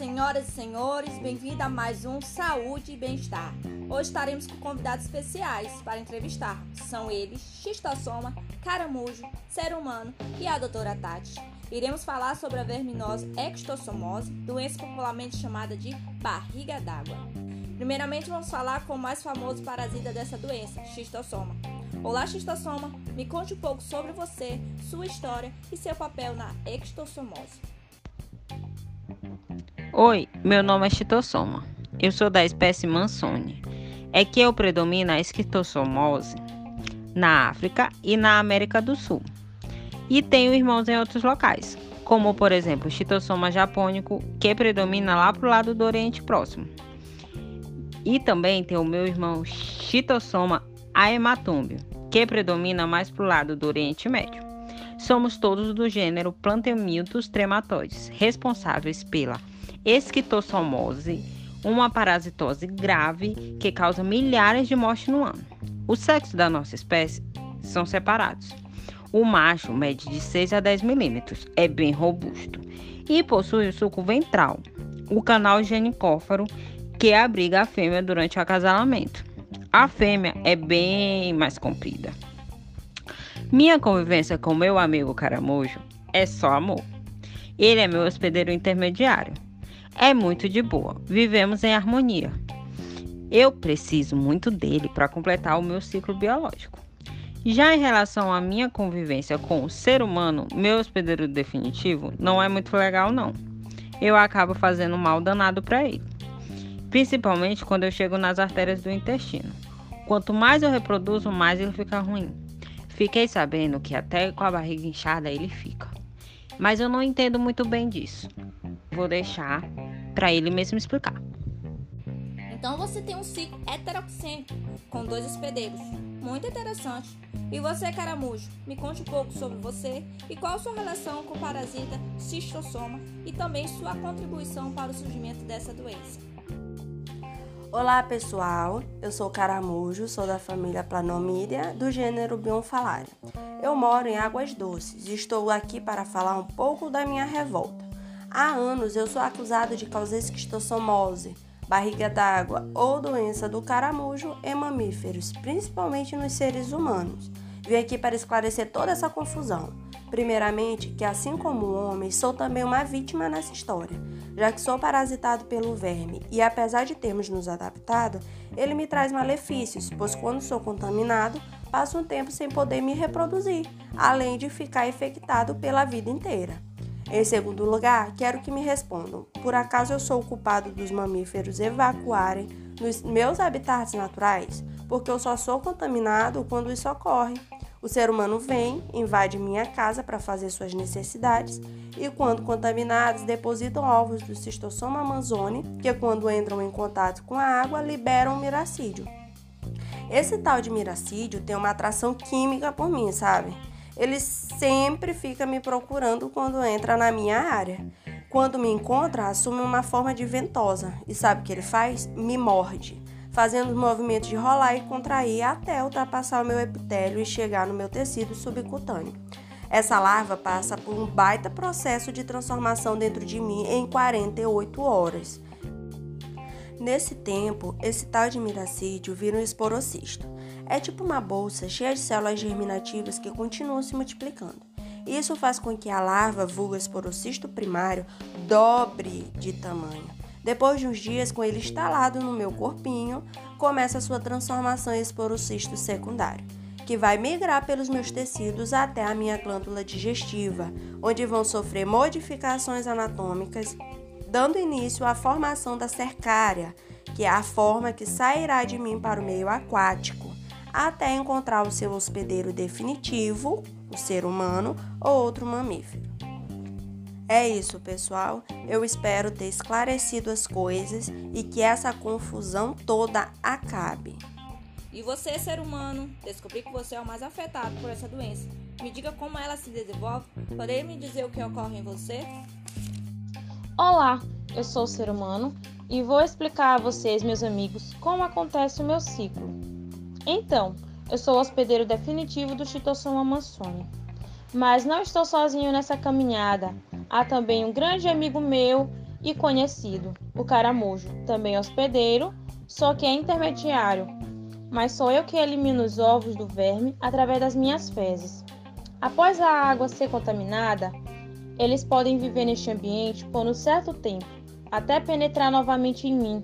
senhoras e senhores, bem-vindo a mais um Saúde e Bem-Estar. Hoje estaremos com convidados especiais para entrevistar. São eles Xistossoma, Caramujo, Ser Humano e a doutora Tati. Iremos falar sobre a verminose ectossomose, doença popularmente chamada de barriga d'água. Primeiramente, vamos falar com o mais famoso parasita dessa doença, Xistossoma. Olá, Xistossoma, me conte um pouco sobre você, sua história e seu papel na ectossomose. Oi, meu nome é Chitossoma. Eu sou da espécie Mansone. É que eu predomino a esquistossomose na África e na América do Sul. E tenho irmãos em outros locais, como por exemplo o Chitossoma japônico, que predomina lá pro lado do Oriente Próximo. E também tem o meu irmão Chitossoma aematumbio, que predomina mais pro lado do Oriente Médio. Somos todos do gênero Plantemiltus trematoides, responsáveis pela esquistossomose, uma parasitose grave que causa milhares de mortes no ano. Os sexos da nossa espécie são separados. O macho mede de 6 a 10 milímetros, é bem robusto e possui o suco ventral, o canal genicófaro que abriga a fêmea durante o acasalamento. A fêmea é bem mais comprida. Minha convivência com meu amigo Caramujo é só amor. Ele é meu hospedeiro intermediário é muito de boa. Vivemos em harmonia. Eu preciso muito dele para completar o meu ciclo biológico. Já em relação à minha convivência com o ser humano, meu hospedeiro definitivo não é muito legal não. Eu acabo fazendo mal danado para ele. Principalmente quando eu chego nas artérias do intestino. Quanto mais eu reproduzo, mais ele fica ruim. Fiquei sabendo que até com a barriga inchada ele fica. Mas eu não entendo muito bem disso. Vou deixar para ele mesmo explicar. Então você tem um ciclo heteroxênico com dois hospedeiros. Muito interessante. E você, caramujo, me conte um pouco sobre você e qual a sua relação com o parasita cistossoma e também sua contribuição para o surgimento dessa doença. Olá pessoal, eu sou Caramujo, sou da família Planomídea, do gênero Bionfalaria. Eu moro em Águas Doces e estou aqui para falar um pouco da minha revolta. Há anos eu sou acusado de causar esquistossomose, barriga d'água ou doença do caramujo em mamíferos, principalmente nos seres humanos. Vim aqui para esclarecer toda essa confusão. Primeiramente, que assim como o homem, sou também uma vítima nessa história, já que sou parasitado pelo verme e apesar de termos nos adaptado, ele me traz malefícios, pois quando sou contaminado, passo um tempo sem poder me reproduzir, além de ficar infectado pela vida inteira. Em segundo lugar, quero que me respondam: por acaso eu sou o culpado dos mamíferos evacuarem nos meus habitats naturais? Porque eu só sou contaminado quando isso ocorre. O ser humano vem, invade minha casa para fazer suas necessidades e, quando contaminados, depositam ovos do cistossoma amazone, que, quando entram em contato com a água, liberam miracídio. Esse tal de miracídio tem uma atração química por mim, sabe? Ele sempre fica me procurando quando entra na minha área. Quando me encontra, assume uma forma de ventosa e sabe o que ele faz? Me morde, fazendo os movimentos de rolar e contrair até ultrapassar o meu epitélio e chegar no meu tecido subcutâneo. Essa larva passa por um baita processo de transformação dentro de mim em 48 horas. Nesse tempo, esse tal de miracídio vira um esporocisto. É tipo uma bolsa cheia de células germinativas que continuam se multiplicando. Isso faz com que a larva, vulga esporocisto primário, dobre de tamanho. Depois de uns dias com ele instalado no meu corpinho, começa a sua transformação em esporocisto secundário, que vai migrar pelos meus tecidos até a minha glândula digestiva, onde vão sofrer modificações anatômicas dando início à formação da cercária, que é a forma que sairá de mim para o meio aquático, até encontrar o seu hospedeiro definitivo, o ser humano ou outro mamífero. É isso, pessoal. Eu espero ter esclarecido as coisas e que essa confusão toda acabe. E você, ser humano, descobri que você é o mais afetado por essa doença. Me diga como ela se desenvolve. Poderia me dizer o que ocorre em você? Olá, eu sou o ser humano e vou explicar a vocês, meus amigos, como acontece o meu ciclo. Então, eu sou o hospedeiro definitivo do Chitossoma mansoni. Mas não estou sozinho nessa caminhada. Há também um grande amigo meu e conhecido, o caramujo, também hospedeiro, só que é intermediário, mas sou eu que elimino os ovos do verme através das minhas fezes. Após a água ser contaminada, eles podem viver neste ambiente por um certo tempo, até penetrar novamente em mim,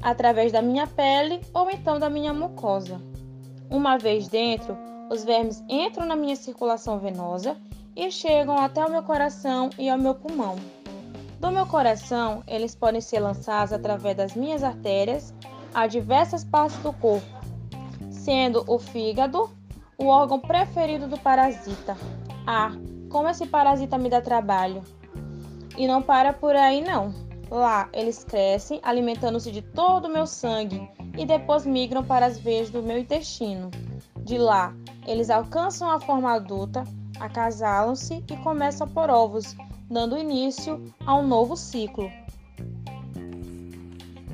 através da minha pele ou então da minha mucosa. Uma vez dentro, os vermes entram na minha circulação venosa e chegam até o meu coração e ao meu pulmão. Do meu coração, eles podem ser lançados através das minhas artérias a diversas partes do corpo, sendo o fígado o órgão preferido do parasita. Ah, como esse parasita me dá trabalho! E não para por aí não. Lá eles crescem, alimentando-se de todo o meu sangue e depois migram para as veias do meu intestino. De lá, eles alcançam a forma adulta, acasalam-se e começam a pôr ovos, dando início a um novo ciclo.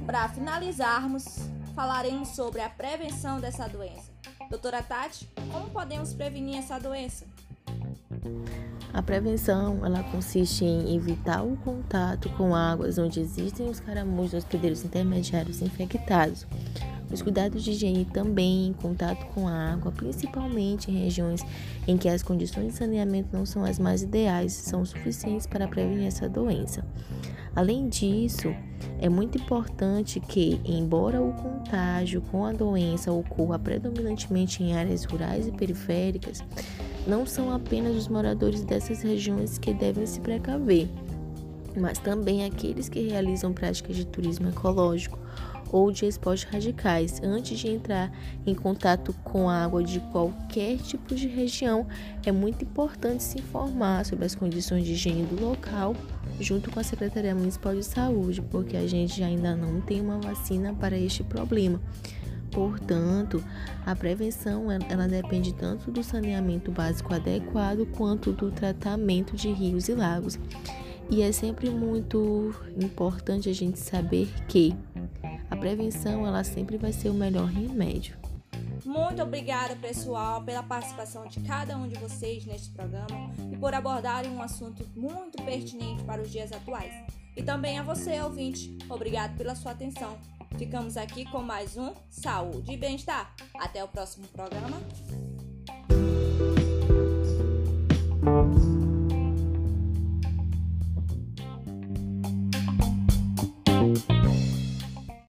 Para finalizarmos, falaremos sobre a prevenção dessa doença. Doutora Tati, como podemos prevenir essa doença? A prevenção ela consiste em evitar o contato com águas onde existem os caramujos hospedeiros intermediários infectados. Os cuidados de higiene também em contato com a água, principalmente em regiões em que as condições de saneamento não são as mais ideais, são suficientes para prevenir essa doença. Além disso, é muito importante que, embora o contágio com a doença ocorra predominantemente em áreas rurais e periféricas, não são apenas os moradores dessas regiões que devem se precaver, mas também aqueles que realizam práticas de turismo ecológico ou de esportes radicais. Antes de entrar em contato com a água de qualquer tipo de região, é muito importante se informar sobre as condições de higiene do local, junto com a Secretaria Municipal de Saúde, porque a gente ainda não tem uma vacina para este problema. Portanto, a prevenção ela depende tanto do saneamento básico adequado quanto do tratamento de rios e lagos. E é sempre muito importante a gente saber que prevenção ela sempre vai ser o melhor remédio. Muito obrigada, pessoal, pela participação de cada um de vocês neste programa e por abordarem um assunto muito pertinente para os dias atuais. E também a você, ouvinte, obrigado pela sua atenção. Ficamos aqui com mais um Saúde e Bem-Estar. Até o próximo programa.